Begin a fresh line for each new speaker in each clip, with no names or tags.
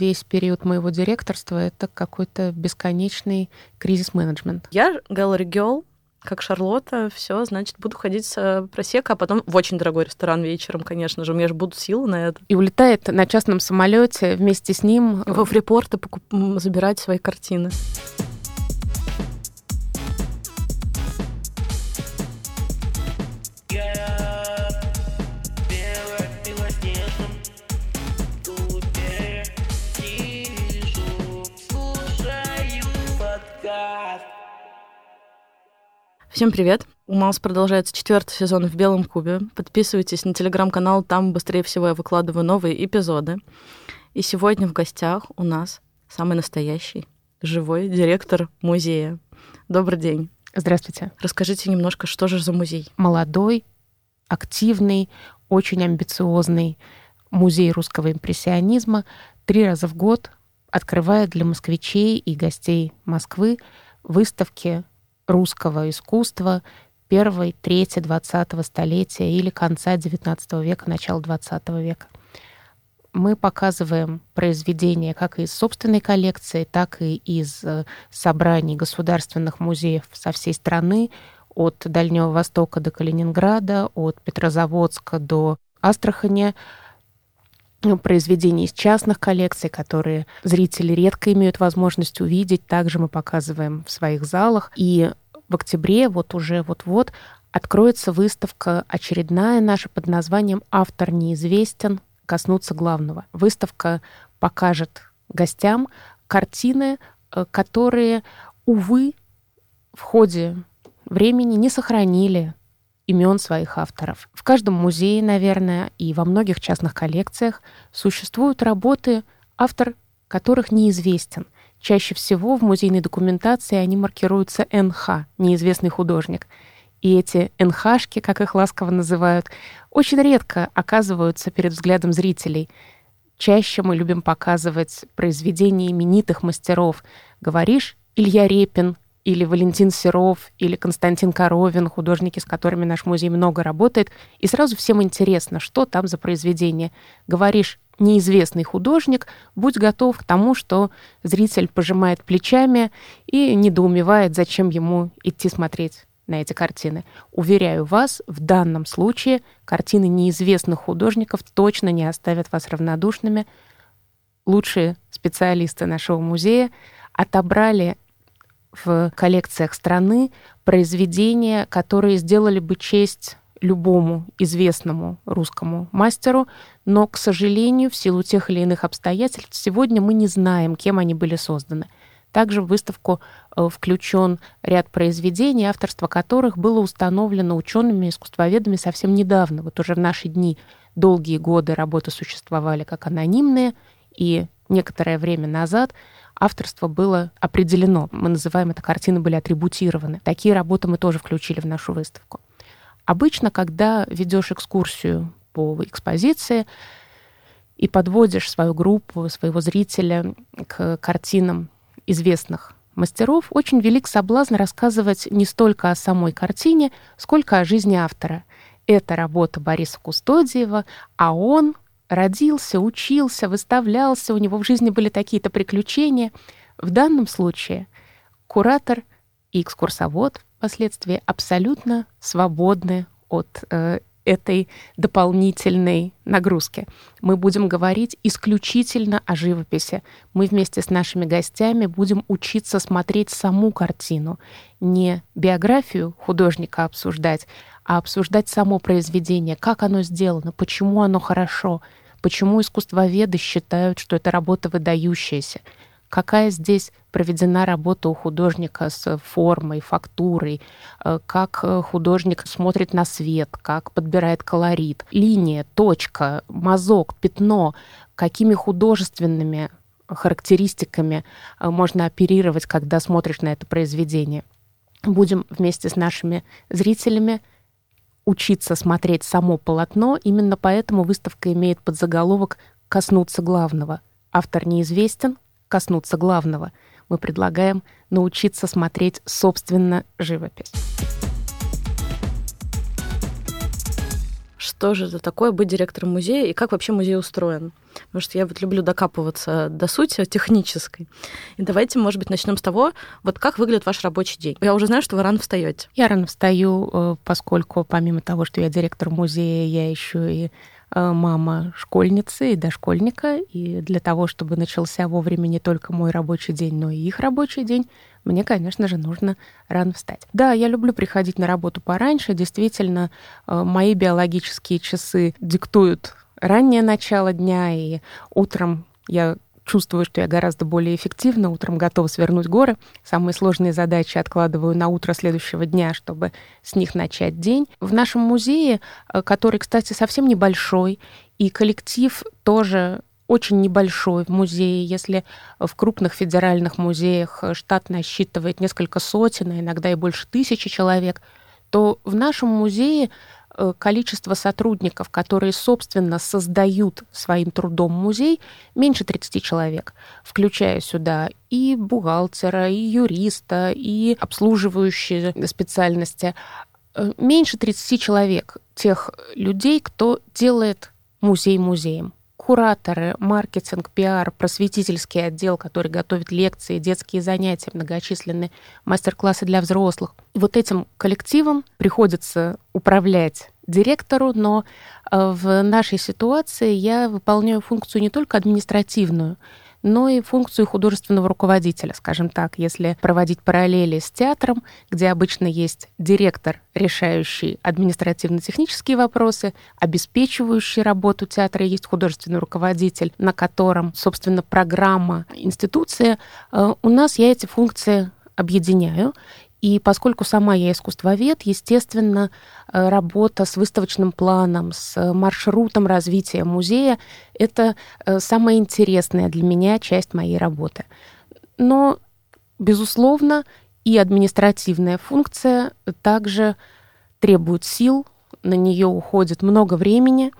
весь период моего директорства это какой-то бесконечный кризис-менеджмент.
Я Gallery Girl, как Шарлотта, все, значит, буду ходить с просека, а потом в очень дорогой ресторан вечером, конечно же. У меня же будут силы на это.
И улетает на частном самолете вместе с ним
во Фрипорт и покуп... забирать свои картины. Всем привет! У нас продолжается четвертый сезон в Белом Кубе. Подписывайтесь на телеграм-канал, там быстрее всего я выкладываю новые эпизоды. И сегодня в гостях у нас самый настоящий, живой директор музея. Добрый день.
Здравствуйте.
Расскажите немножко, что же за музей?
Молодой, активный, очень амбициозный музей русского импрессионизма три раза в год открывает для москвичей и гостей Москвы выставки русского искусства первой трети 20-го столетия или конца XIX века, начала XX века. Мы показываем произведения как из собственной коллекции, так и из э, собраний государственных музеев со всей страны, от Дальнего Востока до Калининграда, от Петрозаводска до Астрахани, произведений из частных коллекций, которые зрители редко имеют возможность увидеть. Также мы показываем в своих залах. И в октябре, вот уже вот-вот, откроется выставка очередная наша под названием «Автор неизвестен. Коснуться главного». Выставка покажет гостям картины, э, которые, увы, в ходе времени не сохранили имен своих авторов. В каждом музее, наверное, и во многих частных коллекциях существуют работы, автор которых неизвестен — Чаще всего в музейной документации они маркируются НХ, неизвестный художник. И эти НХшки, как их ласково называют, очень редко оказываются перед взглядом зрителей. Чаще мы любим показывать произведения именитых мастеров. Говоришь Илья Репин, или Валентин Серов, или Константин Коровин, художники, с которыми наш музей много работает, и сразу всем интересно, что там за произведение. Говоришь неизвестный художник, будь готов к тому, что зритель пожимает плечами и недоумевает, зачем ему идти смотреть на эти картины. Уверяю вас, в данном случае картины неизвестных художников точно не оставят вас равнодушными. Лучшие специалисты нашего музея отобрали в коллекциях страны произведения, которые сделали бы честь любому известному русскому мастеру, но, к сожалению, в силу тех или иных обстоятельств, сегодня мы не знаем, кем они были созданы. Также в выставку э, включен ряд произведений, авторство которых было установлено учеными искусствоведами совсем недавно. Вот уже в наши дни долгие годы работы существовали как анонимные, и некоторое время назад авторство было определено. Мы называем это картины были атрибутированы. Такие работы мы тоже включили в нашу выставку. Обычно, когда ведешь экскурсию по экспозиции и подводишь свою группу, своего зрителя к картинам известных мастеров, очень велик соблазн рассказывать не столько о самой картине, сколько о жизни автора. Это работа Бориса Кустодиева, а он родился, учился, выставлялся, у него в жизни были такие-то приключения. В данном случае куратор и экскурсовод впоследствии абсолютно свободны от э, этой дополнительной нагрузки. Мы будем говорить исключительно о живописи. Мы вместе с нашими гостями будем учиться смотреть саму картину, не биографию художника обсуждать, а обсуждать само произведение, как оно сделано, почему оно хорошо, почему искусствоведы считают, что это работа выдающаяся, какая здесь проведена работа у художника с формой, фактурой, э, как э, художник смотрит на свет, как подбирает колорит, линия, точка, мазок, пятно, какими художественными характеристиками э, можно оперировать, когда смотришь на это произведение. Будем вместе с нашими зрителями учиться смотреть само полотно. Именно поэтому выставка имеет подзаголовок «Коснуться главного». Автор неизвестен, коснуться главного. Мы предлагаем научиться смотреть, собственно, живопись.
Что же это такое быть директором музея и как вообще музей устроен. Потому что я вот люблю докапываться до сути технической. И давайте, может быть, начнем с того, вот как выглядит ваш рабочий день. Я уже знаю, что вы рано встаете.
Я рано встаю, э, поскольку помимо того, что я директор музея, я еще и Э, мама школьницы и дошкольника, и для того, чтобы начался вовремя не только мой рабочий день, но и их рабочий день, мне, конечно же, нужно рано встать. Да, я люблю приходить на работу пораньше. Действительно, э, мои биологические часы диктуют раннее начало дня, и утром я чувствую, что я гораздо более эффективно утром готова свернуть горы. Самые сложные задачи откладываю на утро следующего дня, чтобы с них начать день. В нашем музее, э, который, кстати, совсем небольшой, и коллектив тоже очень небольшой в музее. Если в крупных федеральных музеях штат насчитывает несколько сотен, а иногда и больше тысячи человек, то в нашем музее Э, количество сотрудников, которые, собственно, создают своим трудом музей, меньше 30 человек, включая сюда и бухгалтера, и юриста, и обслуживающие специальности. Э, меньше 30 человек, тех людей, кто делает музей музеем кураторы, маркетинг, пиар, просветительский отдел, который готовит лекции, детские занятия, многочисленные мастер-классы для взрослых. Вот этим коллективом приходится управлять директору, но э, в нашей ситуации я выполняю функцию не только административную, но и функцию художественного руководителя, скажем так, если проводить параллели с театром, где обычно есть директор, решающий административно-технические вопросы, обеспечивающий работу театра, есть художественный руководитель, на котором, собственно, программа институции. Э, у нас я эти функции объединяю, и поскольку сама я искусствовед, естественно, э, работа с выставочным планом, с маршрутом развития музея — это э, самая интересная для меня часть моей работы. Но, безусловно, и административная функция также требует сил, на нее уходит много времени,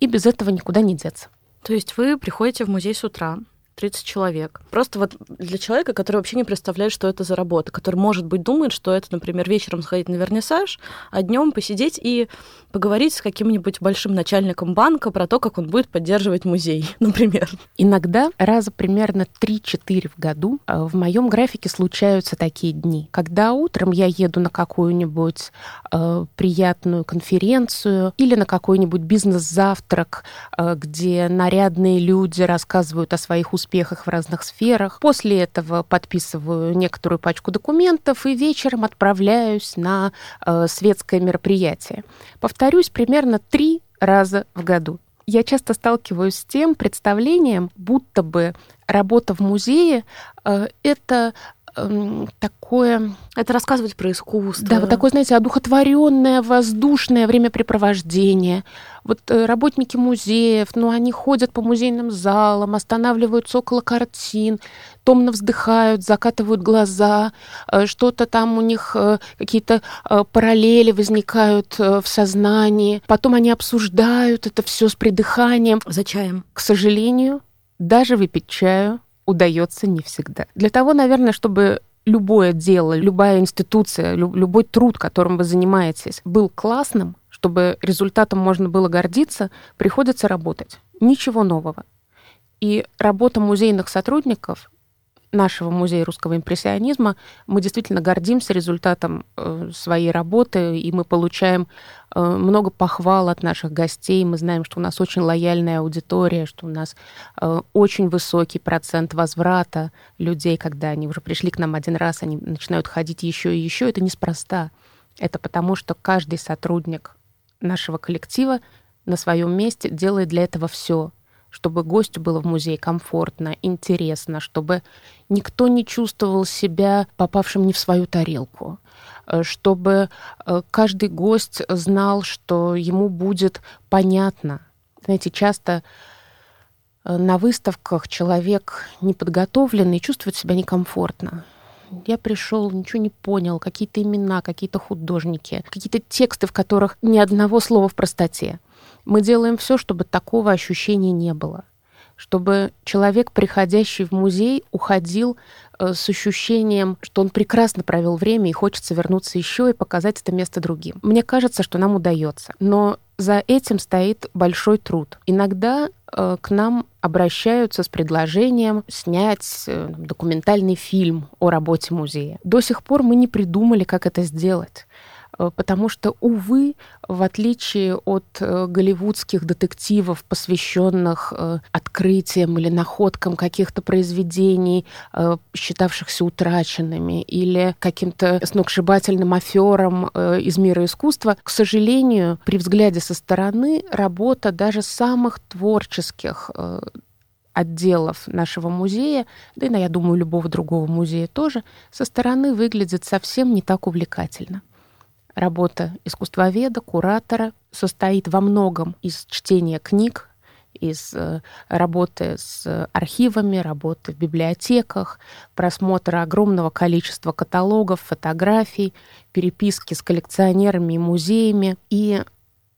и без этого никуда не деться.
То есть вы приходите в музей с утра, 30 человек. Просто вот для человека, который вообще не представляет, что это за работа, который, может быть, думает, что это, например, вечером сходить на вернисаж, а днем посидеть и поговорить с каким-нибудь большим начальником банка про то, как он будет поддерживать музей, например.
Иногда раза примерно 3-4 в году а, в моем графике случаются такие дни, когда утром я еду на какую-нибудь э, приятную конференцию или на какой-нибудь бизнес-завтрак, э, где нарядные люди рассказывают о своих успехах в разных сферах. После этого подписываю некоторую пачку документов и вечером отправляюсь на э, светское мероприятие. Повторюсь, примерно три раза в году. Я часто сталкиваюсь с тем представлением, будто бы работа в музее э, это такое...
Это рассказывать про искусство.
Да, вот такое, знаете, одухотворенное, воздушное времяпрепровождение. Вот э, работники музеев, ну, они ходят по музейным залам, останавливаются около картин, томно вздыхают, закатывают глаза, э, что-то там у них, э, какие-то параллели возникают в сознании. Потом они обсуждают это все с придыханием.
За чаем.
К сожалению, даже выпить чаю удается не всегда. Для того, наверное, чтобы любое дело, любая институция, любой труд, которым вы занимаетесь, был классным, чтобы результатом можно было гордиться, приходится работать. Ничего нового. И работа музейных сотрудников нашего музея русского импрессионизма мы действительно гордимся результатом э, своей работы, и мы получаем э, много похвал от наших гостей. Мы знаем, что у нас очень лояльная аудитория, что у нас э, очень высокий процент возврата людей, когда они уже пришли к нам один раз, они начинают ходить еще и еще. Это неспроста. Это потому, что каждый сотрудник нашего коллектива на своем месте делает для этого все чтобы гостю было в музее комфортно, интересно, чтобы никто не чувствовал себя попавшим не в свою тарелку, э, чтобы э, каждый гость знал, что ему будет понятно. Знаете, часто э, на выставках человек неподготовленный чувствует себя некомфортно. Я пришел, ничего не понял, какие-то имена, какие-то художники, какие-то тексты, в которых ни одного слова в простоте. Мы делаем все, чтобы такого ощущения не было чтобы человек, приходящий в музей, уходил э, с ощущением, что он прекрасно провел время и хочется вернуться еще и показать это место другим. Мне кажется, что нам удается. Но за этим стоит большой труд. Иногда э, к нам обращаются с предложением снять э, документальный фильм о работе музея. До сих пор мы не придумали, как это сделать. Э, потому что, увы, в отличие от э, голливудских детективов, посвященных э, открытиям или находкам каких-то произведений, считавшихся утраченными, или каким-то сногсшибательным аферам из мира искусства, к сожалению, при взгляде со стороны работа даже самых творческих отделов нашего музея, да и, я думаю, любого другого музея тоже, со стороны выглядит совсем не так увлекательно. Работа искусствоведа, куратора состоит во многом из чтения книг, из э, работы с архивами, работы в библиотеках, просмотра огромного количества каталогов, фотографий, переписки с коллекционерами и музеями. И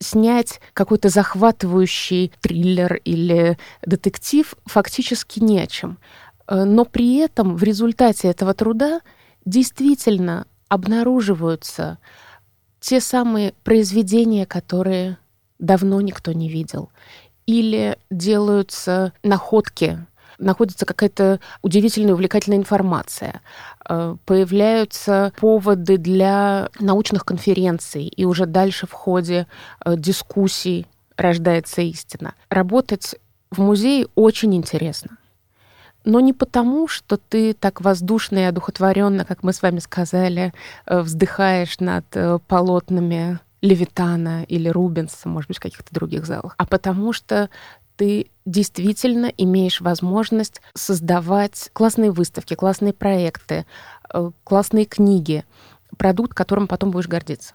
снять какой-то захватывающий триллер или детектив фактически не о чем. Э, но при этом в результате этого труда действительно обнаруживаются те самые произведения, которые давно никто не видел. Или делаются находки, находится какая-то удивительная, увлекательная информация, э, появляются поводы для научных конференций, и уже дальше в ходе э, дискуссий рождается истина. Работать в музее очень интересно но не потому, что ты так воздушно и одухотворенно, как мы с вами сказали, э, вздыхаешь над э, полотнами Левитана или Рубенса, может быть, в каких-то других залах, а потому что ты действительно имеешь возможность создавать классные выставки, классные проекты, э, классные книги, продукт, которым потом будешь гордиться.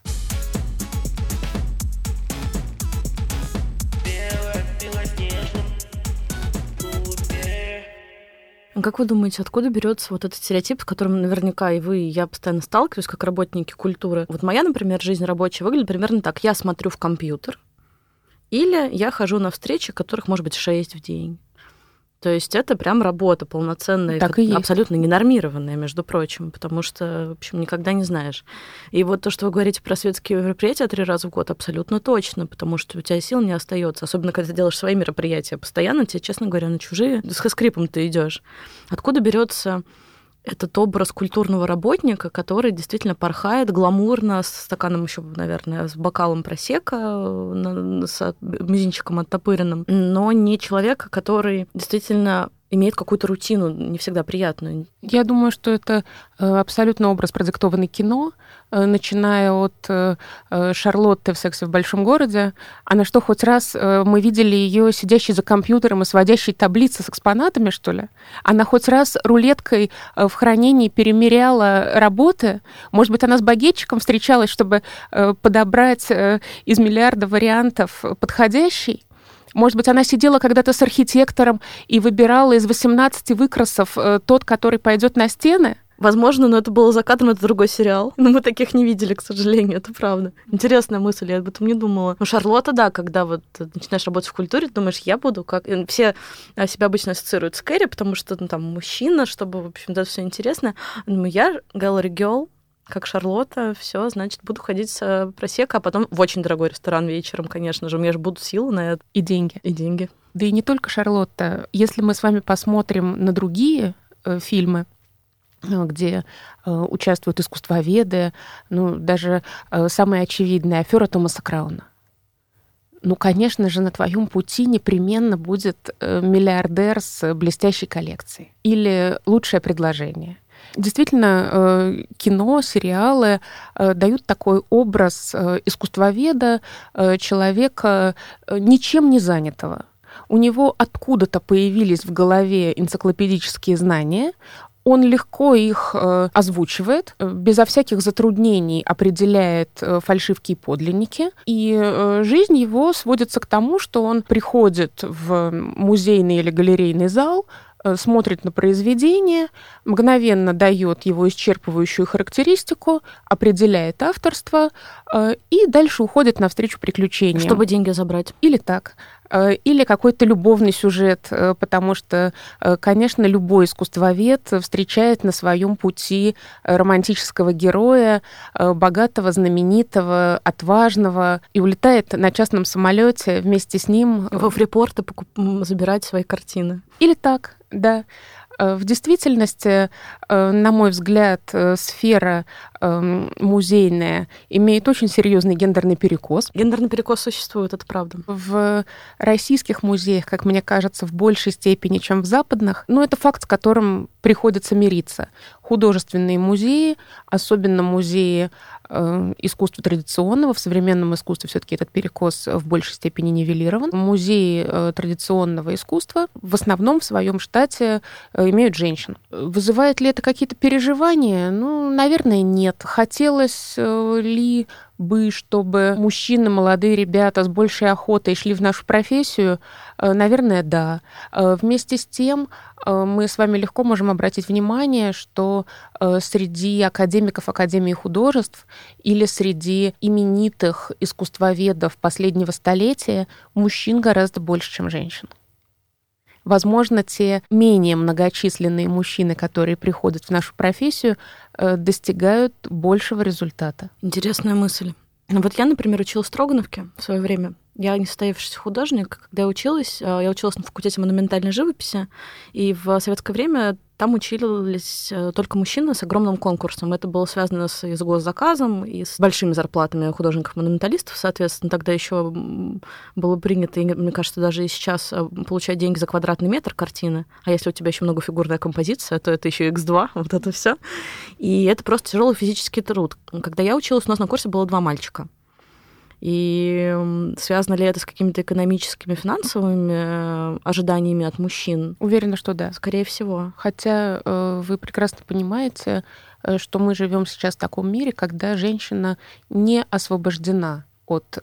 Как вы думаете, откуда берется вот этот стереотип, с которым наверняка и вы, и я постоянно сталкиваюсь, как работники культуры? Вот моя, например, жизнь рабочая выглядит примерно так. Я смотрю в компьютер, или я хожу на встречи, которых может быть шесть в день. То есть это прям работа полноценная,
так и
абсолютно ненормированная, между прочим, потому что, в общем, никогда не знаешь. И вот то, что вы говорите про светские мероприятия три раза в год, абсолютно точно, потому что у тебя сил не остается, особенно когда ты делаешь свои мероприятия постоянно, тебе, честно говоря, на чужие с скрипом ты идешь. Откуда берется этот образ культурного работника, который действительно порхает гламурно, с стаканом еще, наверное, с бокалом просека, с мизинчиком оттопыренным, но не человека, который действительно имеет какую-то рутину, не всегда приятную.
Я думаю, что это э, абсолютно образ, продиктованный кино, э, начиная от э, Шарлотты в «Сексе в большом городе», а на что хоть раз мы видели ее сидящей за компьютером и сводящей таблицы с экспонатами, что ли? Она хоть раз рулеткой в хранении перемеряла работы? Может быть, она с багетчиком встречалась, чтобы подобрать из миллиарда вариантов подходящий? Может быть, она сидела когда-то с архитектором и выбирала из 18 выкрасов э, тот, который пойдет на стены?
Возможно, но это было за кадром, это другой сериал. Но мы таких не видели, к сожалению, это правда. Интересная мысль, я об этом не думала. Ну, Шарлотта, да, когда вот начинаешь работать в культуре, думаешь, я буду как... Все а, себя обычно ассоциируют с Кэрри, потому что ну, там мужчина, чтобы, в общем, это все интересно. Но я Галлери Гелл, как Шарлотта, все, значит, буду ходить с просека, а потом в очень дорогой ресторан вечером, конечно же. У меня же будут силы на это.
И деньги.
И деньги.
Да и не только Шарлотта. Если мы с вами посмотрим на другие э, фильмы, э, где э, участвуют искусствоведы, ну, даже э, самая очевидная афера Томаса Крауна. Ну, конечно же, на твоем пути непременно будет э, миллиардер с блестящей коллекцией или лучшее предложение – Действительно, э, кино, сериалы э, дают такой образ э, искусствоведа, человека ничем не занятого. У него откуда-то появились в голове энциклопедические знания, он легко их озвучивает, безо всяких затруднений определяет фальшивки и подлинники. И жизнь его сводится к тому, что он приходит в музейный или галерейный зал, смотрит на произведение, мгновенно дает его исчерпывающую характеристику, определяет авторство э, и дальше уходит навстречу приключениям.
Чтобы деньги забрать.
Или так. Э, или какой-то любовный сюжет, э, потому что, э, конечно, любой искусствовед встречает на своем пути романтического героя, богатого, знаменитого, отважного, и улетает на частном самолете вместе с ним.
Во фрипорты забирать свои картины.
Или так, да. Э, в действительности, э, на мой взгляд, э, сфера эм, музейная имеет очень серьезный гендерный перекос.
Гендерный перекос существует, это правда.
В российских музеях, как мне кажется, в большей степени, чем в западных, но это факт, с которым приходится мириться. Художественные музеи, особенно музеи искусства традиционного, в современном искусстве все-таки этот перекос в большей степени нивелирован. Музеи э, традиционного искусства в основном в своем штате э, имеют женщин. Вызывает ли это какие-то переживания? Ну, наверное, нет. Хотелось э, ли бы, чтобы мужчины, молодые ребята с большей охотой шли в нашу профессию? Э, наверное, да. Э, вместе с тем э, мы с вами легко можем обратить внимание, что среди академиков Академии художеств или среди именитых искусствоведов последнего столетия мужчин гораздо больше, чем женщин. Возможно, те менее многочисленные мужчины, которые приходят в нашу профессию, достигают большего результата.
Интересная мысль. Ну вот я, например, училась в Строгановке в свое время. Я не состоявшийся художник. Когда я училась, э, я училась на факультете монументальной живописи, и в советское время там учились э, только мужчины с огромным конкурсом. Это было связано с, и с госзаказом, и с большими зарплатами художников-монументалистов. Соответственно, тогда еще было принято, и, мне кажется, даже и сейчас э, получать деньги за квадратный метр картины. А если у тебя еще многофигурная композиция, то это еще X2, вот это все. И это просто тяжелый физический труд. Когда я училась, у нас на курсе было два мальчика. И связано ли это с какими-то экономическими, финансовыми э, ожиданиями от мужчин?
Уверена, что да.
Скорее всего.
Хотя э, вы прекрасно понимаете, э, что мы живем сейчас в таком мире, когда женщина не освобождена от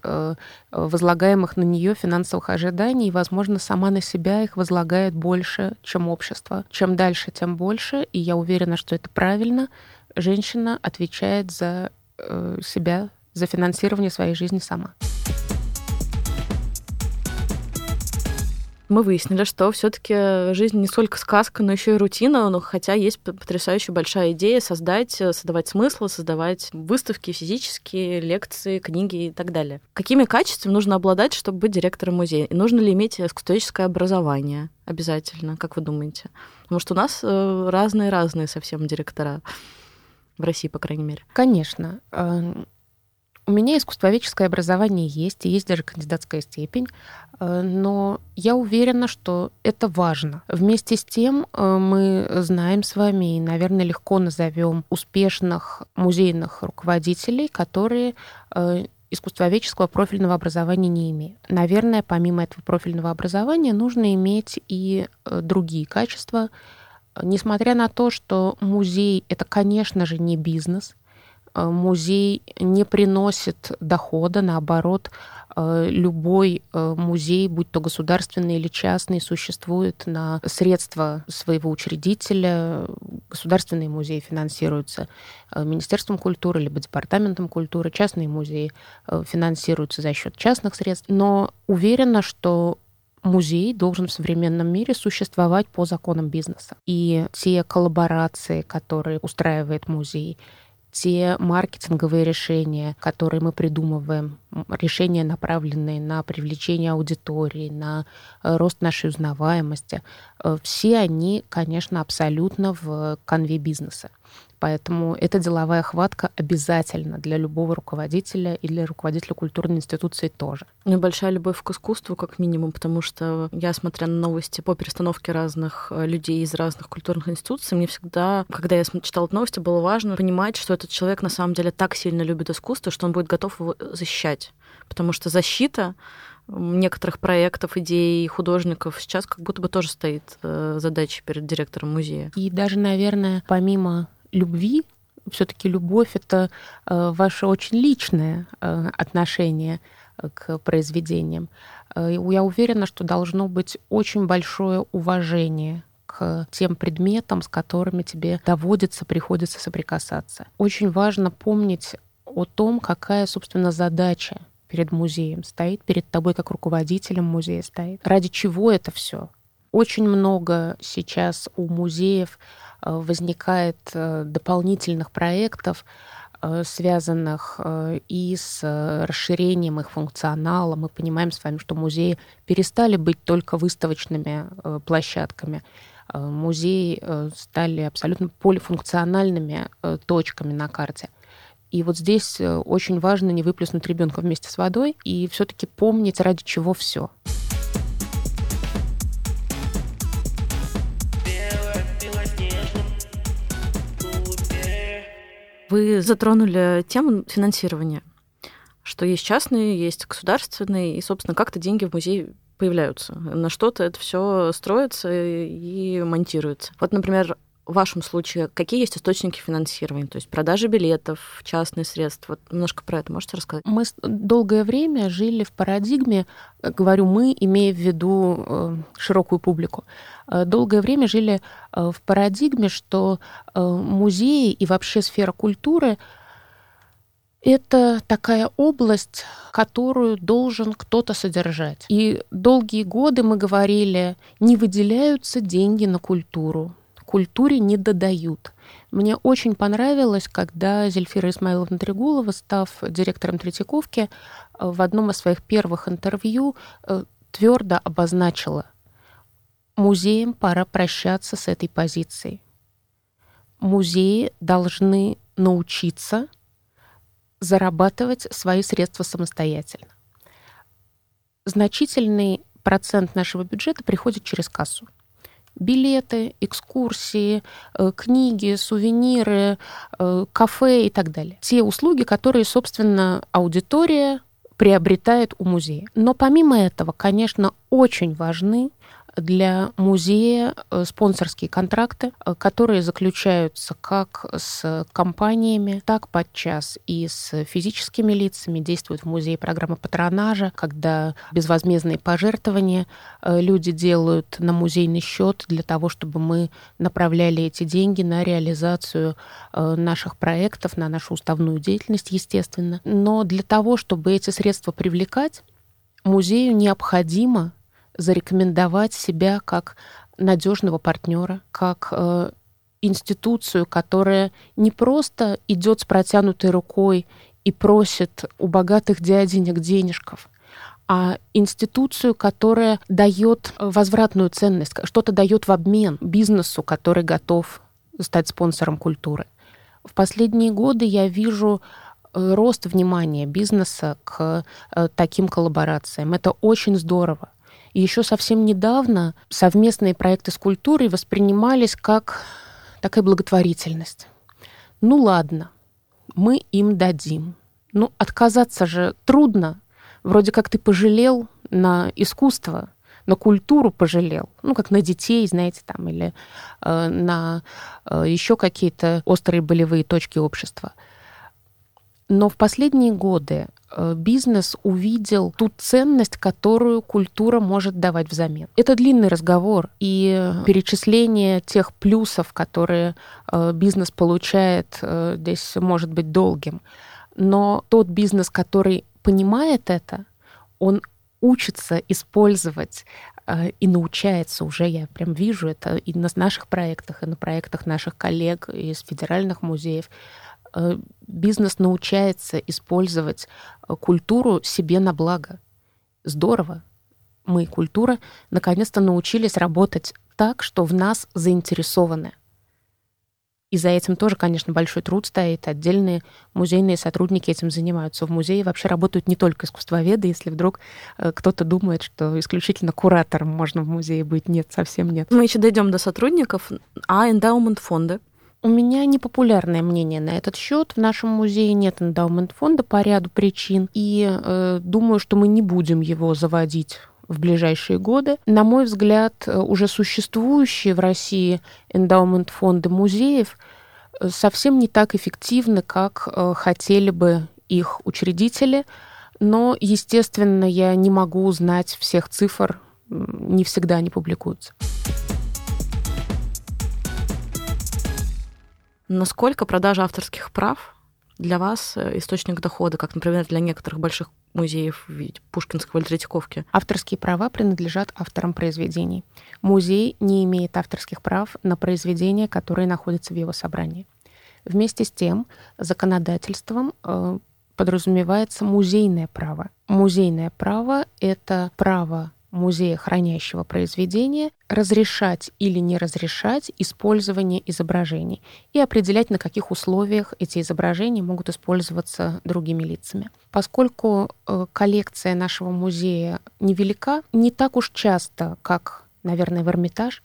возлагаемых на нее финансовых ожиданий, и, возможно, сама на себя их возлагает больше, чем общество. Чем дальше, тем больше, и я уверена, что это правильно. Женщина отвечает за себя, за финансирование своей жизни сама.
мы выяснили, что все-таки жизнь не только сказка, но еще и рутина, но хотя есть потрясающая большая идея создать, создавать смыслы, создавать выставки физические, лекции, книги и так далее. Какими качествами нужно обладать, чтобы быть директором музея? И нужно ли иметь искусствоведческое образование обязательно, как вы думаете? Потому что у нас э, разные-разные совсем директора в России, по крайней мере.
Конечно. У меня искусствоведческое образование есть, и есть даже кандидатская степень, э, но я уверена, что это важно. Вместе с тем э, мы знаем с вами и, наверное, легко назовем успешных музейных руководителей, которые э, искусствоведческого профильного образования не имеют. Наверное, помимо этого профильного образования нужно иметь и другие качества, несмотря на то, что музей — это, конечно же, не бизнес — музей не приносит дохода, наоборот, э, любой э, музей, будь то государственный или частный, существует на средства своего учредителя. Государственные музеи финансируются Министерством культуры либо Департаментом культуры, частные музеи финансируются за счет частных средств. Но уверена, что музей должен в современном мире существовать по законам бизнеса. И те коллаборации, которые устраивает музей, те маркетинговые решения, которые мы придумываем, решения, направленные на привлечение аудитории, на э, рост нашей узнаваемости, э, все они, конечно, абсолютно в конве бизнеса. Поэтому эта деловая хватка обязательно для любого руководителя и для руководителя культурной институции тоже.
Небольшая любовь к искусству, как минимум, потому что я, смотря на новости по перестановке разных э, людей из разных культурных институций, мне всегда, когда я читала новости, было важно понимать, что этот человек на самом деле так сильно любит искусство, что он будет готов его защищать. Потому что защита некоторых проектов, идей художников сейчас как будто бы тоже стоит э, задача перед директором музея.
И даже, наверное, помимо любви, все-таки любовь это э, ваше очень личное э, отношение э, к произведениям. Я уверена, что должно быть очень большое уважение к тем предметам, с которыми тебе доводится, приходится соприкасаться. Очень важно помнить о том, какая, собственно, задача перед музеем стоит, перед тобой как руководителем музея стоит. Ради чего это все? Очень много сейчас у музеев возникает э, дополнительных проектов, э, связанных и с расширением их функционала. Мы понимаем с вами, что музеи перестали быть только выставочными площадками. Музеи стали абсолютно полифункциональными точками на карте. И вот здесь очень важно не выплеснуть ребенка вместе с водой и все-таки помнить, ради чего все.
Вы затронули тему финансирования, что есть частные, есть государственные, и, собственно, как-то деньги в музей появляются. На что-то это все строится и монтируется. Вот, например, в вашем случае какие есть источники финансирования? То есть продажи билетов, частные средства? Вот немножко про это можете рассказать?
Мы долгое время жили в парадигме, э, говорю мы, имея в виду э, широкую публику, э, долгое время жили в парадигме, что музеи и вообще сфера культуры это такая область, которую должен кто-то содержать. И долгие годы мы говорили, не выделяются деньги на культуру, культуре не додают. Мне очень понравилось, когда Зельфира Исмаиловна Трегулова, став директором Третьяковки, э, в одном из своих первых интервью э, твердо обозначила, музеям пора прощаться с этой позицией. Музеи должны научиться зарабатывать свои средства самостоятельно. Значительный процент нашего бюджета приходит через кассу билеты, экскурсии, э, книги, сувениры, э, кафе и так далее. Те услуги, которые, собственно, аудитория приобретает у музея. Но помимо этого, конечно, очень важны для музея э, спонсорские контракты, э, которые заключаются как с компаниями, так подчас и с физическими лицами. Действует в музее программа патронажа, когда безвозмездные пожертвования э, люди делают на музейный счет для того, чтобы мы направляли эти деньги на реализацию наших проектов, на нашу уставную деятельность, естественно. Но для того, чтобы эти средства привлекать, музею необходимо зарекомендовать себя как надежного партнера, как э, институцию, которая не просто идет с протянутой рукой и просит у богатых дяденек денежков, а институцию, которая дает возвратную ценность, что-то дает в обмен бизнесу, который готов стать спонсором культуры. В последние годы я вижу э, рост внимания бизнеса к э, таким коллаборациям. Это очень здорово. И еще совсем недавно совместные проекты с культурой воспринимались как такая благотворительность. Ну ладно, мы им дадим. Ну, отказаться же трудно. Вроде как ты пожалел на искусство, на культуру пожалел, ну, как на детей, знаете, там, или э, на э, еще какие-то острые болевые точки общества. Но в последние годы бизнес увидел ту ценность, которую культура может давать взамен. Это длинный разговор, и перечисление тех плюсов, которые э, бизнес получает, э, здесь может быть долгим. Но тот бизнес, который понимает это, он учится использовать и научается уже, я прям вижу это и на наших проектах, и на проектах наших коллег из федеральных музеев, Э, бизнес научается использовать э, культуру себе на благо. Здорово. Мы, культура, наконец-то научились работать так, что в нас заинтересованы. И за этим тоже, конечно, большой труд стоит. Отдельные музейные сотрудники этим занимаются. В музее вообще работают не только искусствоведы, если вдруг э, кто-то думает, что исключительно куратором можно в музее быть. Нет, совсем нет.
Мы еще дойдем до сотрудников. А эндаумент фонды?
У меня непопулярное мнение на этот счет. В нашем музее нет эндаумент фонда по ряду причин. И э, думаю, что мы не будем его заводить в ближайшие годы. На мой взгляд, э, уже существующие в России эндаумент фонды музеев э, совсем не так эффективны, как э, хотели бы их учредители. Но, естественно, я не могу узнать всех цифр, не всегда они публикуются.
Насколько продажа авторских прав для вас э, источник дохода, как, например, для некоторых больших музеев в виде Пушкинского или Третьяковки?
Авторские права принадлежат авторам произведений. Музей не имеет авторских прав на произведения, которые находятся в его собрании. Вместе с тем, законодательством э, подразумевается музейное право. Музейное право — это право музея, хранящего произведения, разрешать или не разрешать использование изображений и определять, на каких условиях эти изображения могут использоваться другими лицами. Поскольку э, коллекция нашего музея невелика, не так уж часто, как, наверное, в Эрмитаж,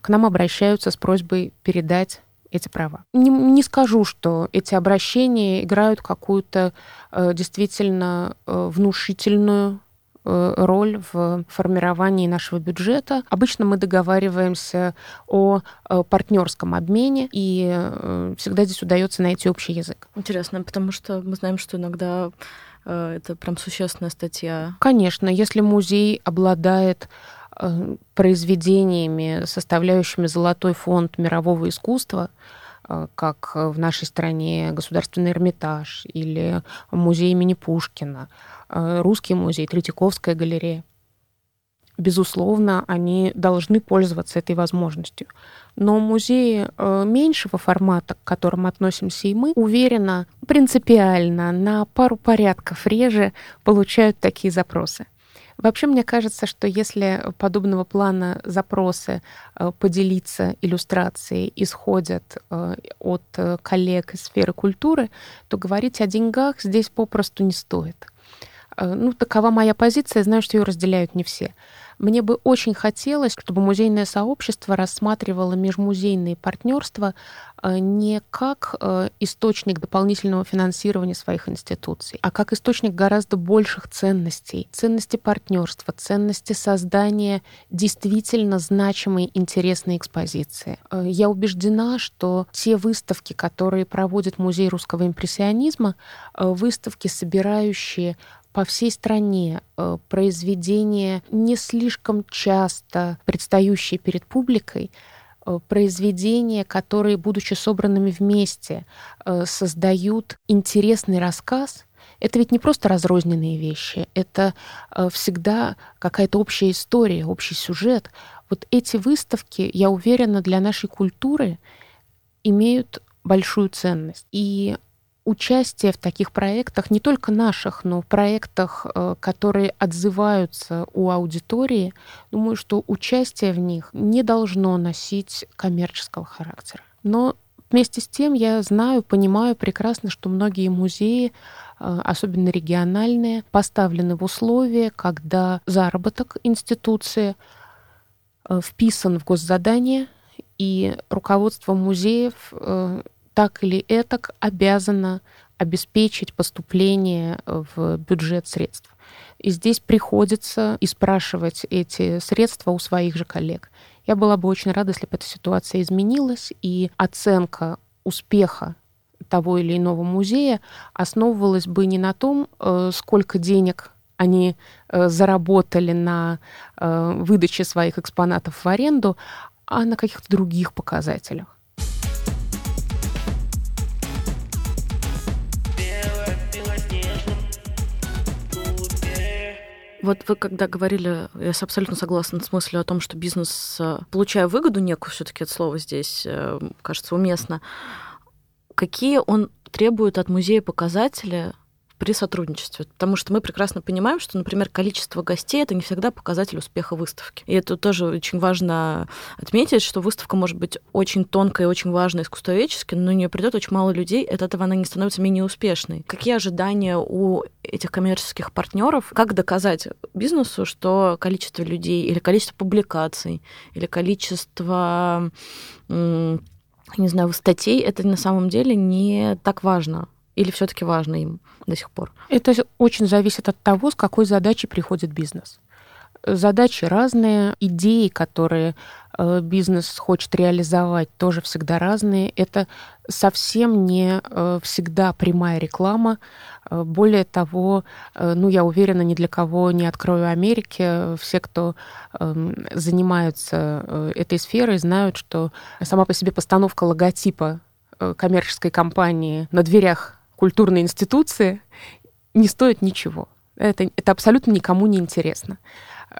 к нам обращаются с просьбой передать эти права. Не, не скажу, что эти обращения играют какую-то э, действительно э, внушительную роль в формировании нашего бюджета. Обычно мы договариваемся о э, партнерском обмене, и э, всегда здесь удается найти общий язык.
Интересно, потому что мы знаем, что иногда это прям существенная статья.
Конечно, если музей обладает произведениями, составляющими золотой фонд мирового искусства, как в нашей стране Государственный Эрмитаж или музей имени Пушкина, Э, русский музей, Третьяковская галерея. Безусловно, они должны пользоваться этой возможностью. Но музеи э, меньшего формата, к которым относимся и мы, уверенно, принципиально, на пару порядков реже получают такие запросы. Вообще, мне кажется, что если подобного плана запросы э, поделиться иллюстрацией исходят от коллег из сферы культуры, то говорить о деньгах здесь попросту не стоит. Э, ну, такова моя позиция, знаю, что ее разделяют не все. Мне бы очень хотелось, чтобы музейное сообщество рассматривало межмузейные партнерства э, не как э, источник дополнительного финансирования своих институций, а как источник гораздо больших ценностей. Ценности партнерства, ценности создания действительно значимой, интересной экспозиции. Я убеждена, что те выставки, которые проводит Музей русского импрессионизма, выставки, собирающие по всей стране э, произведения, не слишком часто предстающие перед публикой, э, произведения, которые, будучи собранными вместе, э, создают интересный рассказ, это ведь не просто разрозненные вещи, это всегда какая-то общая история, общий сюжет. Вот эти выставки, я уверена, для нашей культуры имеют большую ценность. И участие в таких проектах, не только наших, но в проектах, э, которые отзываются у аудитории, думаю, что участие в них не должно носить коммерческого характера. Но вместе с тем я знаю, понимаю прекрасно, что многие музеи э, особенно региональные, поставлены в условия, когда заработок институции э, вписан в госзадание, и руководство музеев так или этак обязана обеспечить поступление в бюджет средств. И здесь приходится и спрашивать эти средства у своих же коллег. Я была бы очень рада, если бы эта ситуация изменилась, и оценка успеха того или иного музея основывалась бы не на том, э, сколько денег они э, заработали на э, выдаче своих экспонатов в аренду, а на каких-то других показателях.
Вот вы когда говорили, я абсолютно согласна с мыслью о том, что бизнес, э, получая выгоду некую, все-таки это слово здесь э, кажется уместно, какие он требует от музея показатели при сотрудничестве. Потому что мы прекрасно понимаем, что, например, количество гостей это не всегда показатель успеха выставки. И это тоже очень важно отметить, что выставка может быть очень тонкая и очень важная искусствоведчески, но на нее придет очень мало людей, от этого она не становится менее успешной. Какие ожидания у этих коммерческих партнеров? Как доказать бизнесу, что количество людей или количество публикаций, или количество не знаю, статей, это на самом деле не так важно. Или все-таки важно им до сих пор?
Это очень зависит от того, с какой задачей приходит бизнес. Задачи разные, идеи, которые э, бизнес хочет реализовать, тоже всегда разные. Это совсем не э, всегда прямая реклама. Э, более того, ну, я уверена, ни для кого не открою Америки. Все, кто эм, занимаются этой сферой, знают, что сама по себе постановка логотипа коммерческой компании на дверях культурные институции не стоят ничего. Это, это абсолютно никому не интересно.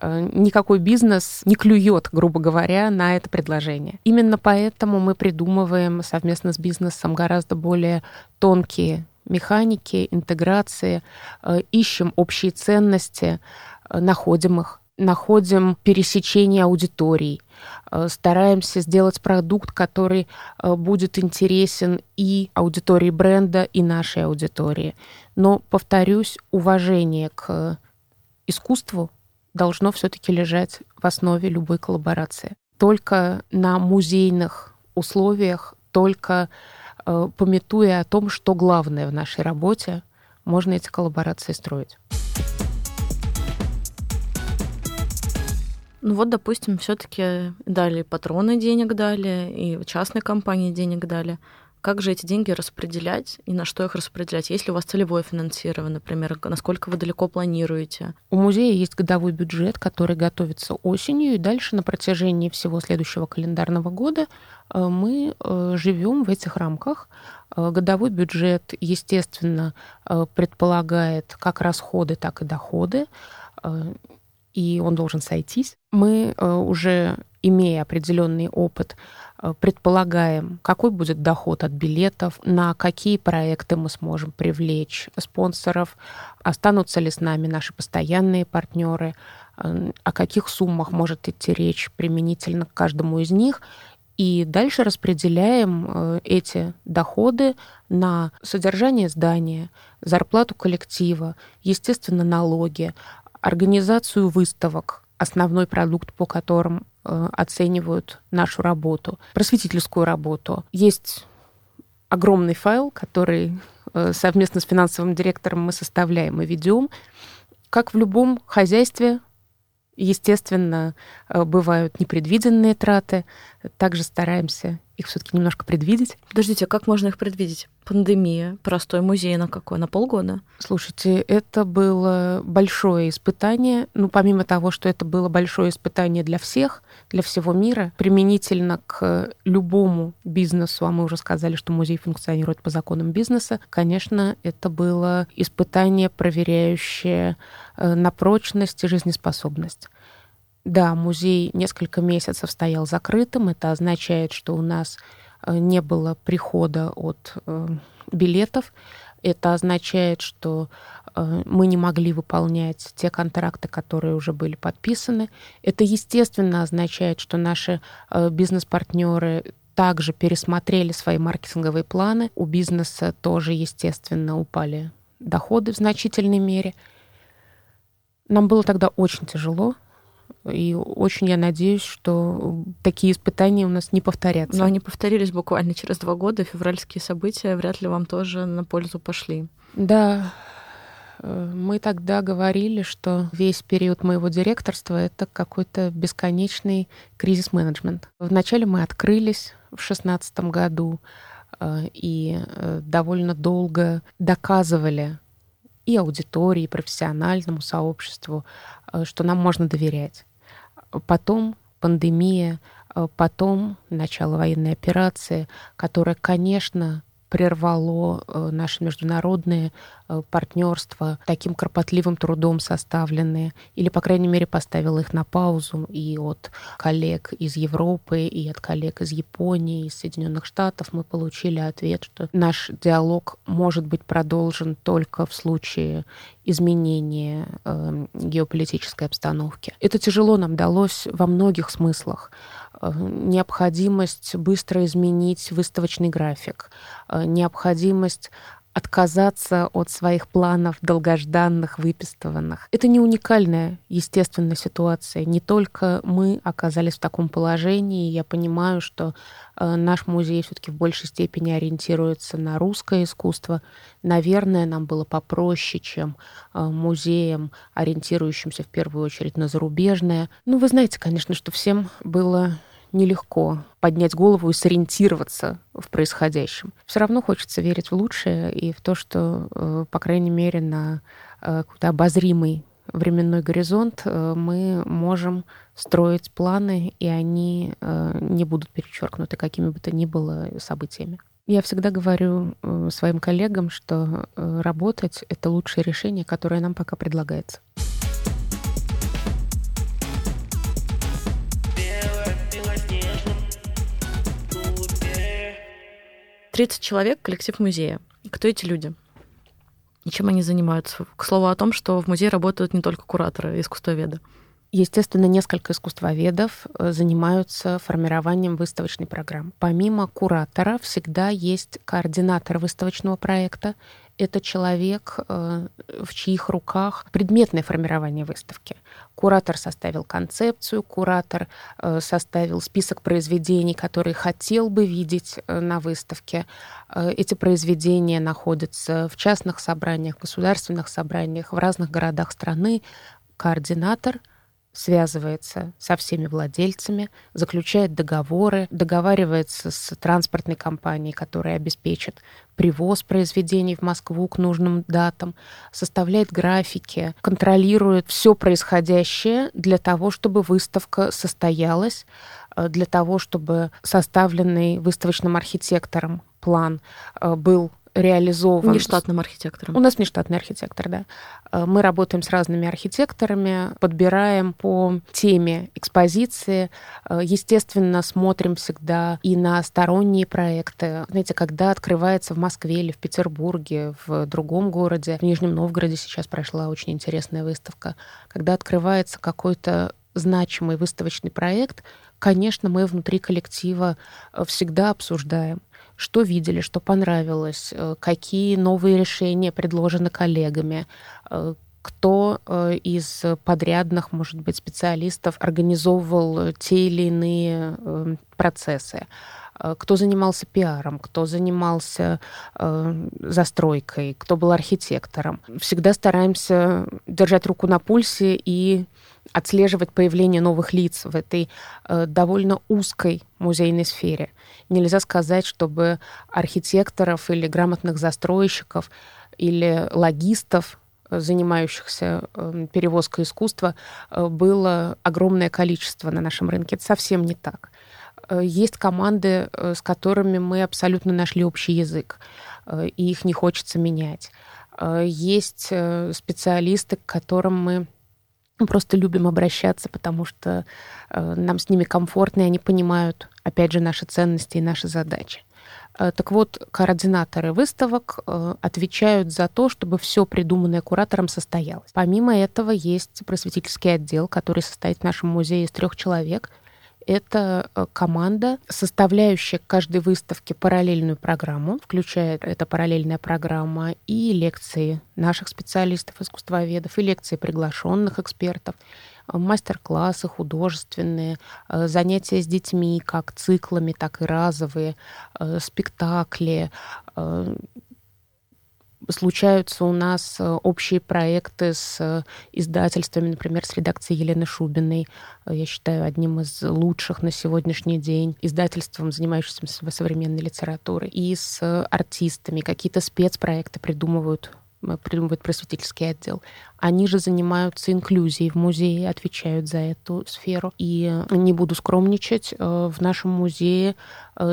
Э, никакой бизнес не клюет, грубо говоря, на это предложение. Именно поэтому мы придумываем совместно с бизнесом гораздо более тонкие механики, интеграции, э, ищем общие ценности, э, находим их, находим пересечение аудиторий, стараемся сделать продукт, который будет интересен и аудитории бренда, и нашей аудитории. Но, повторюсь, уважение к искусству, должно все-таки лежать в основе любой коллаборации. Только на музейных условиях, только э, пометуя о том, что главное в нашей работе, можно эти коллаборации строить.
Ну вот, допустим, все-таки дали патроны денег дали, и частной компании денег дали. Как же эти деньги распределять и на что их распределять? Есть ли у вас целевое финансирование, например, насколько вы далеко планируете?
У музея есть годовой бюджет, который готовится осенью, и дальше на протяжении всего следующего календарного года э, мы э, живем в этих рамках. Э, годовой бюджет, естественно, предполагает как расходы, так и доходы, и он должен сойтись. Мы уже, имея определенный опыт, Э, предполагаем, какой будет доход от билетов, на какие проекты мы сможем привлечь спонсоров, останутся ли с нами наши постоянные партнеры, э, о каких суммах может идти речь применительно к каждому из них. И дальше распределяем э, эти доходы на содержание здания, зарплату коллектива, естественно, налоги, организацию выставок, основной продукт, по которым Э, оценивают нашу работу, просветительскую работу. Есть огромный файл, который э, совместно с финансовым директором мы составляем и ведем. Как в любом хозяйстве, естественно, э, бывают непредвиденные траты. Также стараемся их все-таки немножко предвидеть.
Подождите, а как можно их предвидеть? Пандемия, простой музей на какой? На полгода?
Слушайте, это было большое испытание. Ну, помимо того, что это было большое испытание для всех, для всего мира, применительно к любому бизнесу, а мы уже сказали, что музей функционирует по законам бизнеса, конечно, это было испытание, проверяющее на прочность и жизнеспособность. Да, музей несколько месяцев стоял закрытым. Это означает, что у нас э, не было прихода от э, билетов. Это означает, что э, мы не могли выполнять те контракты, которые уже были подписаны. Это, естественно, означает, что наши бизнес-партнеры также пересмотрели свои маркетинговые планы. У бизнеса тоже, естественно, упали доходы в значительной мере. Нам было тогда очень тяжело, и очень я надеюсь, что такие испытания у нас не повторятся.
Но они повторились буквально через два года. Февральские события вряд ли вам тоже на пользу пошли.
Да, э, мы тогда говорили, что весь период моего директорства — это какой-то бесконечный кризис-менеджмент. Вначале мы открылись в шестнадцатом году э, и э, довольно долго доказывали и аудитории, и профессиональному сообществу, что нам можно доверять. Потом пандемия, э, потом начало военной операции, которая, конечно, прервало э, наши международные э, партнерства, таким кропотливым трудом составленные, или, по крайней мере, поставило их на паузу и от коллег из Европы, и от коллег из Японии, из Соединенных Штатов мы получили ответ, что наш диалог может быть продолжен только в случае изменения э, геополитической обстановки. Это тяжело нам далось во многих смыслах. Э, необходимость быстро изменить выставочный график, э, необходимость отказаться от своих планов долгожданных, выпистыванных. Это не уникальная, естественная ситуация. Не только мы оказались в таком положении. Я понимаю, что э, наш музей все-таки в большей степени ориентируется на русское искусство. Наверное, нам было попроще, чем музеям, ориентирующимся в первую очередь на зарубежное. Ну, вы знаете, конечно, что всем было нелегко поднять голову и сориентироваться в происходящем. Все равно хочется верить в лучшее и в то, что, э, по крайней мере, на э, какой-то обозримый временной горизонт э, мы можем строить планы, и они не будут перечеркнуты какими бы то ни было событиями. Я всегда говорю своим коллегам, что работать — это лучшее решение, которое нам пока предлагается.
30 человек, коллектив музея. Кто эти люди? И чем они занимаются? К слову о том, что в музее работают не только кураторы, искусствоведы.
Естественно, несколько искусствоведов э, занимаются формированием выставочной программы. Помимо куратора всегда есть координатор выставочного проекта. Это человек, э, в чьих руках предметное формирование выставки. Куратор составил концепцию, куратор э, составил список произведений, которые хотел бы видеть на выставке. Эти произведения находятся в частных собраниях, государственных собраниях в разных городах страны. Координатор — связывается со всеми владельцами, заключает договоры, договаривается с транспортной компанией, которая обеспечит привоз произведений в Москву к нужным датам, составляет графики, контролирует все происходящее для того, чтобы выставка состоялась, э, для того, чтобы составленный выставочным архитектором план э, был реализован.
Нештатным архитектором.
У нас нештатный архитектор, да. Э, мы работаем с разными архитекторами, подбираем по теме экспозиции. Э, естественно, смотрим всегда и на сторонние проекты. Знаете, когда открывается в Москве или в Петербурге, в другом городе, в Нижнем Новгороде сейчас прошла очень интересная выставка, когда открывается какой-то значимый выставочный проект, конечно, мы внутри коллектива э, всегда обсуждаем что видели, что понравилось, э, какие новые решения предложены коллегами, э, кто э, из подрядных, может быть, специалистов организовывал те или иные процессы кто занимался пиаром, кто занимался э, застройкой, кто был архитектором. Всегда стараемся держать руку на пульсе и отслеживать появление новых лиц в этой э, довольно узкой музейной сфере. Нельзя сказать, чтобы архитекторов или грамотных застройщиков или логистов занимающихся э, перевозкой искусства, э, было огромное количество на нашем рынке. Это совсем не так. Э, есть команды, с которыми мы абсолютно нашли общий язык, и их не хочется менять. Есть специалисты, к которым мы просто любим обращаться, потому что э, нам с ними комфортно, и они понимают, опять же, наши ценности и наши задачи. Э, так вот, координаторы выставок э, отвечают за то, чтобы все придуманное куратором состоялось. Помимо этого есть просветительский отдел, который состоит в нашем музее из трех человек — это э, команда, составляющая к каждой выставке параллельную программу, включая эта параллельная программа и лекции наших специалистов, искусствоведов, и лекции приглашенных экспертов, э, мастер-классы художественные, э, занятия с детьми, как циклами, так и разовые, спектакли, случаются у нас э, общие проекты с э, издательствами, например, с редакцией Елены Шубиной. Э, я считаю, одним из лучших на сегодняшний день издательством, занимающимся современной литературой. И с артистами. Какие-то спецпроекты придумывают придумывает просветительский отдел. Они же занимаются инклюзией в музее, отвечают за эту сферу. И не буду скромничать, в нашем музее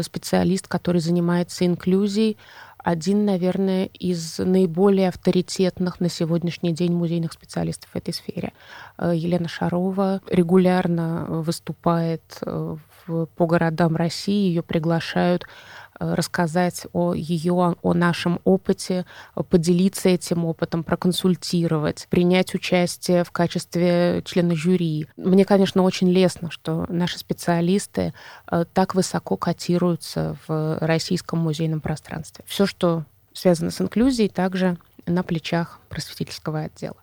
специалист, который занимается инклюзией, один, наверное, из наиболее авторитетных на сегодняшний день музейных специалистов в этой сфере. Э, Елена Шарова регулярно выступает э, по городам России, ее приглашают Э, рассказать о ее, о нашем опыте, поделиться этим опытом, проконсультировать, принять участие в качестве члена жюри. Мне, конечно, очень лестно, что наши специалисты э, так высоко котируются в российском музейном пространстве. Все, что связано с инклюзией, также на плечах просветительского отдела.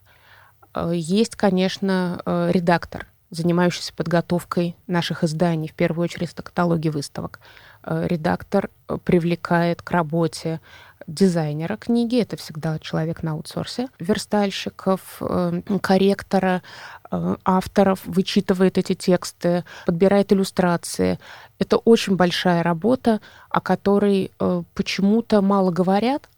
Э, есть, конечно, редактор, занимающийся подготовкой наших изданий, в первую очередь это каталоги выставок. Э, редактор э, привлекает к работе дизайнера книги, это всегда человек на аутсорсе, верстальщиков, э, корректора, авторов, вычитывает эти тексты, подбирает иллюстрации. Это очень большая работа, о которой почему-то мало говорят,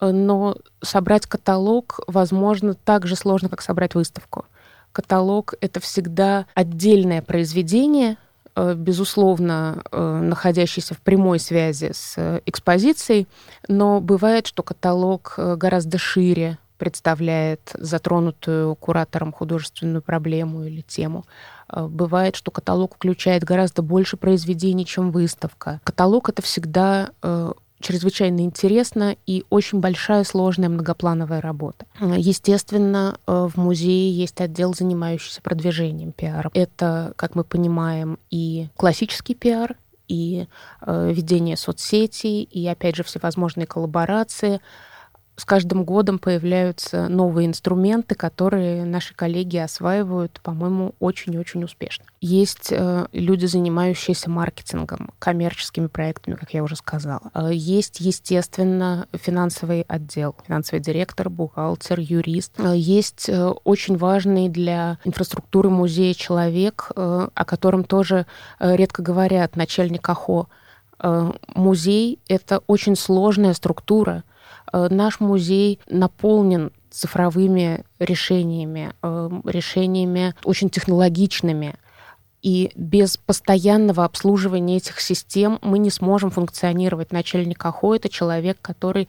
но собрать каталог, возможно, так же сложно, как собрать выставку. Каталог — это всегда отдельное произведение, безусловно, находящийся в прямой связи с экспозицией, но бывает, что каталог гораздо шире представляет затронутую куратором художественную проблему или тему. Бывает, что каталог включает гораздо больше произведений, чем выставка. Каталог — это всегда чрезвычайно интересно и очень большая, сложная, многоплановая работа. Естественно, э, в музее есть отдел, занимающийся продвижением пиара. Это, как мы понимаем, и классический пиар, и э, ведение соцсетей, и, опять же, всевозможные коллаборации — с каждым годом появляются новые инструменты, которые наши коллеги осваивают, по-моему, очень-очень успешно. Есть э, люди, занимающиеся маркетингом, коммерческими проектами, как я уже сказала. Э, есть, естественно, финансовый отдел, финансовый директор, бухгалтер, юрист. Э, есть э, очень важный для инфраструктуры музея человек, э, о котором тоже э, редко говорят, начальник АХО. Э, музей — это очень сложная структура, наш музей наполнен цифровыми решениями, э, решениями очень технологичными. И без постоянного обслуживания этих систем мы не сможем функционировать. Начальник АХО — это человек, который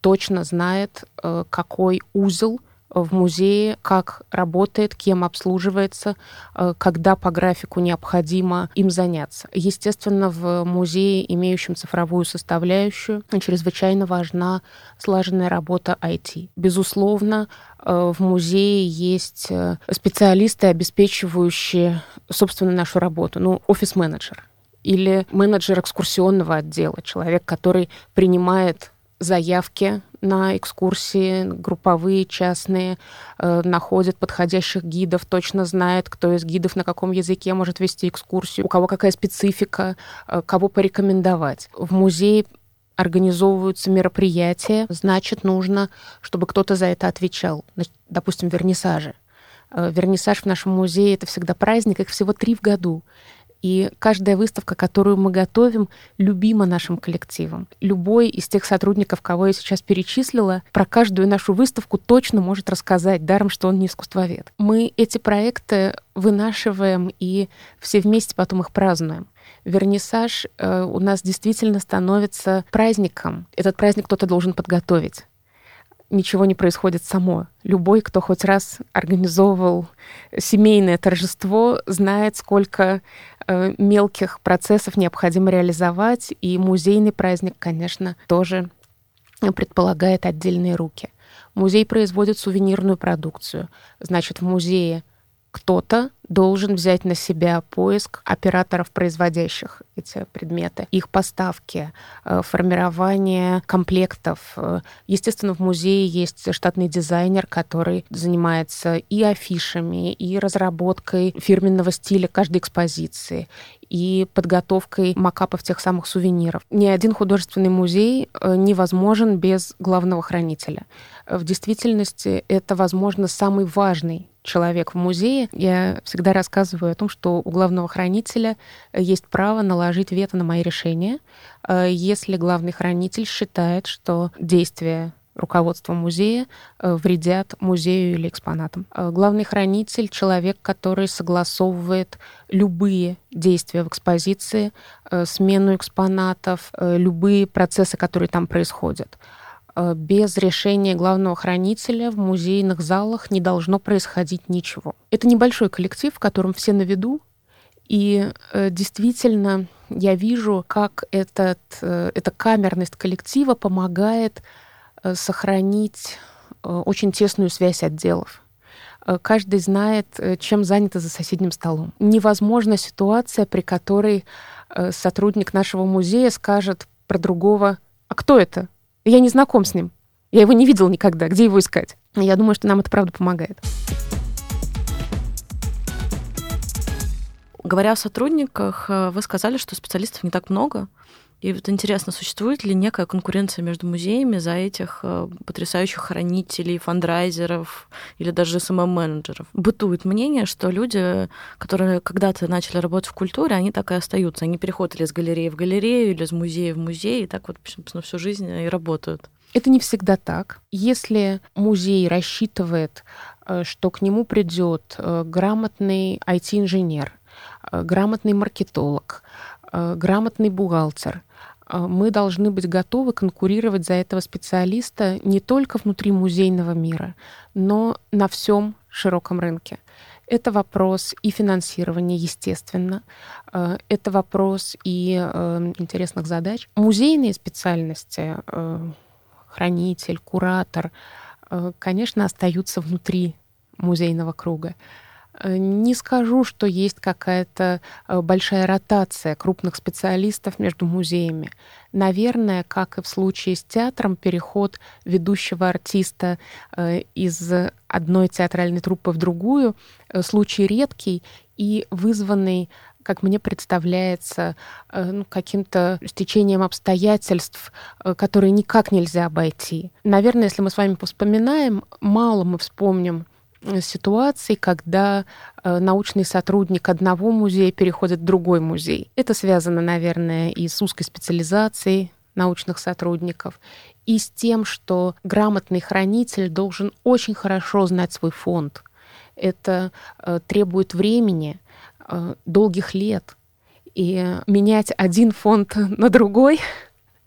точно знает, э, какой узел в музее, как работает, кем обслуживается, э, когда по графику необходимо им заняться. Естественно, в музее, имеющем цифровую составляющую, чрезвычайно важна слаженная работа IT. Безусловно, э, в музее есть э, специалисты, обеспечивающие, собственно, нашу работу. Ну, офис-менеджер или менеджер экскурсионного отдела, человек, который принимает заявки на экскурсии, групповые, частные, э, находит подходящих гидов, точно знает, кто из гидов на каком языке может вести экскурсию, у кого какая специфика, э, кого порекомендовать. В музее организовываются мероприятия, значит, нужно, чтобы кто-то за это отвечал. Допустим, вернисажи. Э, вернисаж в нашем музее — это всегда праздник, их всего три в году. И каждая выставка, которую мы готовим, любима нашим коллективом. Любой из тех сотрудников, кого я сейчас перечислила, про каждую нашу выставку точно может рассказать, даром, что он не искусствовед. Мы эти проекты вынашиваем и все вместе потом их празднуем. Вернисаж э, у нас действительно становится праздником. Этот праздник кто-то должен подготовить ничего не происходит само. Любой, кто хоть раз организовывал семейное торжество, знает, сколько э, мелких процессов необходимо реализовать, и музейный праздник, конечно, тоже предполагает отдельные руки. Музей производит сувенирную продукцию. Значит, в музее кто-то должен взять на себя поиск операторов, производящих эти предметы, их поставки, э, формирование комплектов. Э, естественно, в музее есть штатный дизайнер, который занимается и афишами, и разработкой фирменного стиля каждой экспозиции, и подготовкой макапов тех самых сувениров. Ни один художественный музей э, невозможен без главного хранителя. В действительности это, возможно, самый важный человек в музее. Я всегда рассказываю о том, что у главного хранителя есть право наложить вето на мои решения, э, если главный хранитель считает, что действия руководства музея э, вредят музею или экспонатам. Э, главный хранитель — человек, который согласовывает любые действия в экспозиции, смену экспонатов, любые процессы, которые там происходят. Э, без решения главного хранителя в музейных залах не должно происходить ничего. Это небольшой коллектив, в котором все на виду, и э, действительно я вижу, как этот, э, эта камерность коллектива помогает сохранить очень тесную связь отделов. Каждый знает, чем занято за соседним столом. Невозможна ситуация, при которой сотрудник нашего музея скажет про другого, а кто это? Я не знаком с ним. Я его не видел никогда. Где его искать? Я думаю, что нам это правда помогает.
Говоря о сотрудниках, э, вы сказали, что специалистов не так много. И вот интересно, существует ли некая конкуренция между музеями за этих э, потрясающих хранителей, фандрайзеров или даже СММ-менеджеров? Бытует мнение, что люди, которые когда-то начали работать в культуре, они так и остаются. Они переходят из галереи в галерею, или из музея в музей, и так вот, собственно, всю жизнь и работают.
Это не всегда так. Если музей рассчитывает, э, что к нему придет э, грамотный IT-инженер, грамотный маркетолог, грамотный бухгалтер, мы должны быть готовы конкурировать за этого специалиста не только внутри музейного мира, но на всем широком рынке. Это вопрос и финансирования, естественно. Э, это вопрос и э, интересных задач. Музейные специальности, э, хранитель, куратор, конечно, остаются внутри музейного круга. Э, не скажу, что есть какая-то э, большая ротация крупных специалистов между музеями. Наверное, как и в случае с театром, переход ведущего артиста э, из одной театральной труппы в другую случай редкий и вызванный как мне представляется, ну, каким-то стечением обстоятельств, которые никак нельзя обойти. Наверное, если мы с вами вспоминаем, мало мы вспомним ситуаций, когда э, научный сотрудник одного музея переходит в другой музей. Это связано, наверное, и с узкой специализацией научных сотрудников, и с тем, что грамотный хранитель должен очень хорошо знать свой фонд. Это э, требует времени, э, долгих лет. И менять один фонд на другой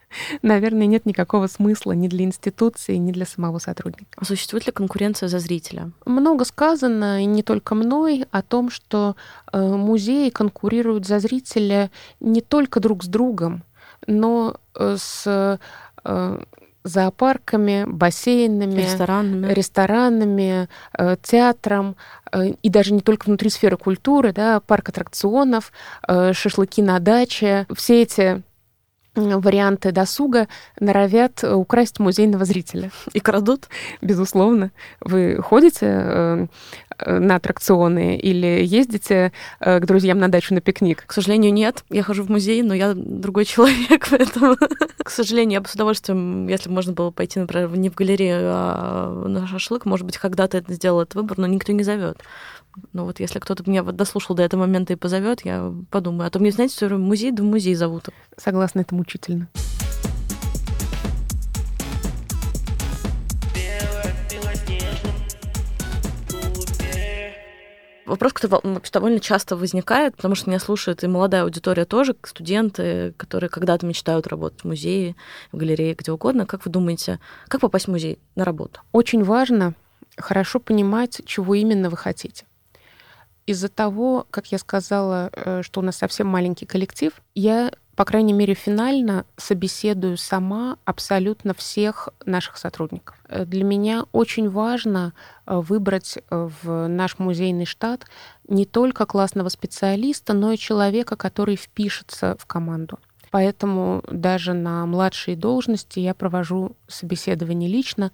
наверное, нет никакого смысла ни для институции, ни для самого сотрудника.
А существует ли конкуренция за зрителя?
Много сказано, и не только мной, о том, что э, музеи конкурируют за зрителя не только друг с другом, но э, с э, зоопарками, бассейнами,
ресторанами,
ресторанами театром, и даже не только внутри сферы культуры, да, парк аттракционов, шашлыки на даче. Все эти варианты досуга норовят украсть музейного зрителя.
И крадут?
Безусловно. Вы ходите э, э, на аттракционы или ездите э, к друзьям на дачу на пикник?
К сожалению, нет. Я хожу в музей, но я другой человек, поэтому, к сожалению, я бы с удовольствием, если бы можно было пойти, например, не в галерею, а на шашлык, может быть, когда-то это сделал этот выбор, но никто не зовет. Ну вот если кто-то меня вот дослушал до этого момента и позовет, я подумаю. А то мне, знаете, все музей, да в музей зовут.
Согласна, это мучительно.
Вопрос, который довольно часто возникает, потому что меня слушает и молодая аудитория тоже, студенты, которые когда-то мечтают работать в музее, в галерее, где угодно. Как вы думаете, как попасть в музей на работу?
Очень важно хорошо понимать, чего именно вы хотите из-за того, как я сказала, э, что у нас совсем маленький коллектив, я, по крайней мере, финально собеседую сама абсолютно всех наших сотрудников. Э, для меня очень важно э, выбрать в наш музейный штат не только классного специалиста, но и человека, который впишется в команду. Поэтому даже на младшие должности я провожу собеседование лично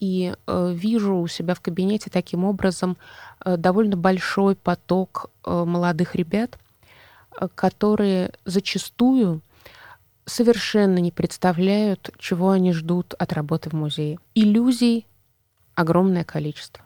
и э, вижу у себя в кабинете таким образом э, довольно большой поток э, молодых ребят, которые зачастую совершенно не представляют, чего они ждут от работы в музее. Иллюзий огромное количество.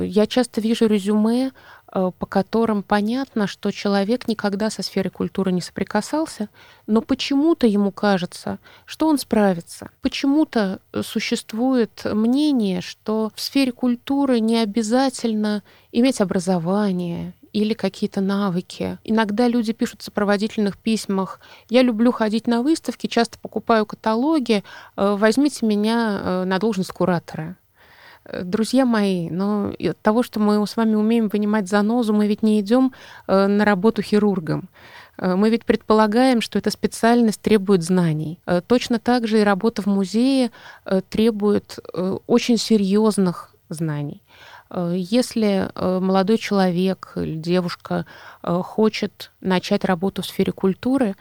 Я часто вижу резюме, по которым понятно, что человек никогда со сферой культуры не соприкасался, но почему-то ему кажется, что он справится. Почему-то э, существует мнение, что в сфере культуры не обязательно иметь образование или какие-то навыки. Иногда люди пишут в сопроводительных письмах «Я люблю ходить на выставки, часто покупаю каталоги, э, возьмите меня на должность куратора». Э, друзья мои, но от того, что мы с вами умеем вынимать занозу, мы ведь не идем э, на работу хирургом. Э, мы ведь предполагаем, что эта специальность требует знаний. Точно так же и работа в музее требует очень серьезных знаний. Если молодой человек или девушка хочет начать работу в сфере культуры,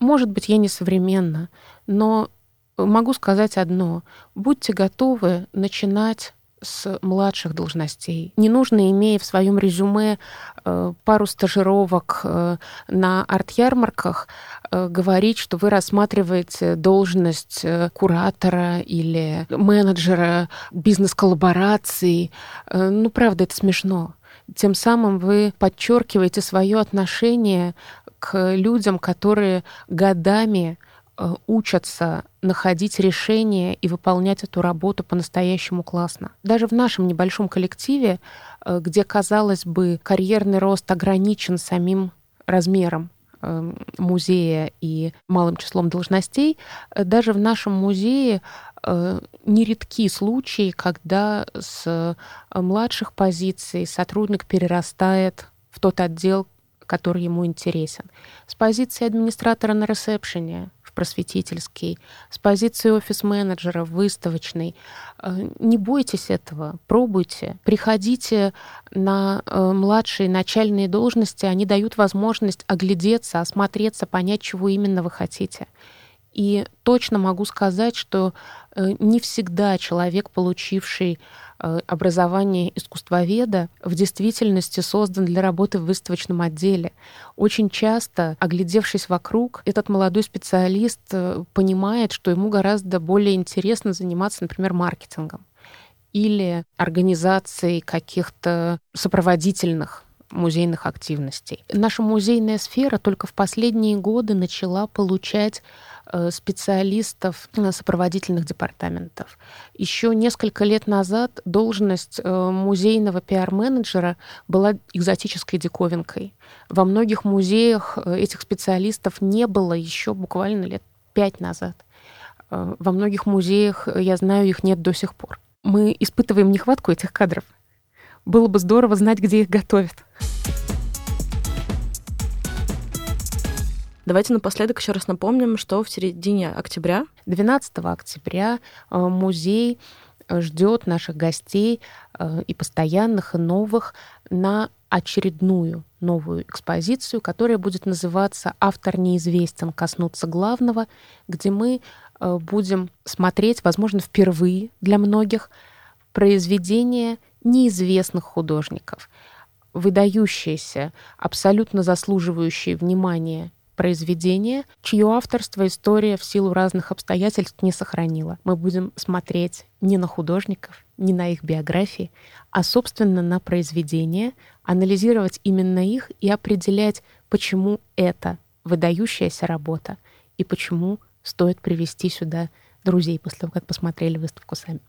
может быть, я не современна, но могу сказать одно. Будьте готовы начинать с младших должностей. Не нужно, имея в своем резюме э, пару стажировок э, на арт-ярмарках, э, говорить, что вы рассматриваете должность куратора или менеджера бизнес-коллабораций. Ну, правда, это смешно. Тем самым вы подчеркиваете свое отношение к людям, которые годами учатся находить решения и выполнять эту работу по-настоящему классно. Даже в нашем небольшом коллективе где, казалось бы, карьерный рост ограничен самим размером Эм, музея и малым числом должностей, э, даже в нашем музее э, нередки случаи, когда с э, младших позиций сотрудник перерастает в тот отдел, который ему интересен. С позиции администратора на ресепшене просветительский, с позиции офис-менеджера, выставочный. Э, не бойтесь этого, пробуйте. Приходите на э, младшие начальные должности, они дают возможность оглядеться, осмотреться, понять, чего именно вы хотите. И точно могу сказать, что э, не всегда человек, получивший Э, образование искусствоведа в действительности создан для работы в выставочном отделе. Очень часто, оглядевшись вокруг, этот молодой специалист э, понимает, что ему гораздо более интересно заниматься, например, маркетингом или организацией каких-то сопроводительных музейных активностей. Наша музейная сфера только в последние годы начала получать специалистов э, сопроводительных департаментов. Еще несколько лет назад должность э, музейного пиар-менеджера была экзотической диковинкой. Во многих музеях этих специалистов не было еще буквально лет пять назад. Во многих музеях, я знаю, их нет до сих пор. Мы испытываем нехватку этих кадров. Было бы здорово знать, где их готовят.
Давайте напоследок еще раз напомним, что в середине октября.
12 октября э, музей э, ждет наших гостей э, и постоянных, и новых на очередную новую экспозицию, которая будет называться «Автор неизвестен. Коснуться главного», где мы будем смотреть, возможно, впервые для многих, произведения неизвестных художников, выдающиеся, абсолютно заслуживающие внимания произведение, чье авторство история в силу разных обстоятельств не сохранила. Мы будем смотреть не на художников, не на их биографии, а, собственно, на произведения, анализировать именно их и определять, почему это выдающаяся работа и почему стоит привести сюда друзей после того, как посмотрели выставку сами.